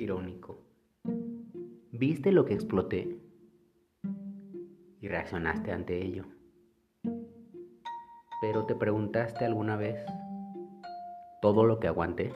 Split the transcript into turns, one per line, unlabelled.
Irónico. ¿Viste lo que exploté? Y reaccionaste ante ello. Pero te preguntaste alguna vez todo lo que aguanté.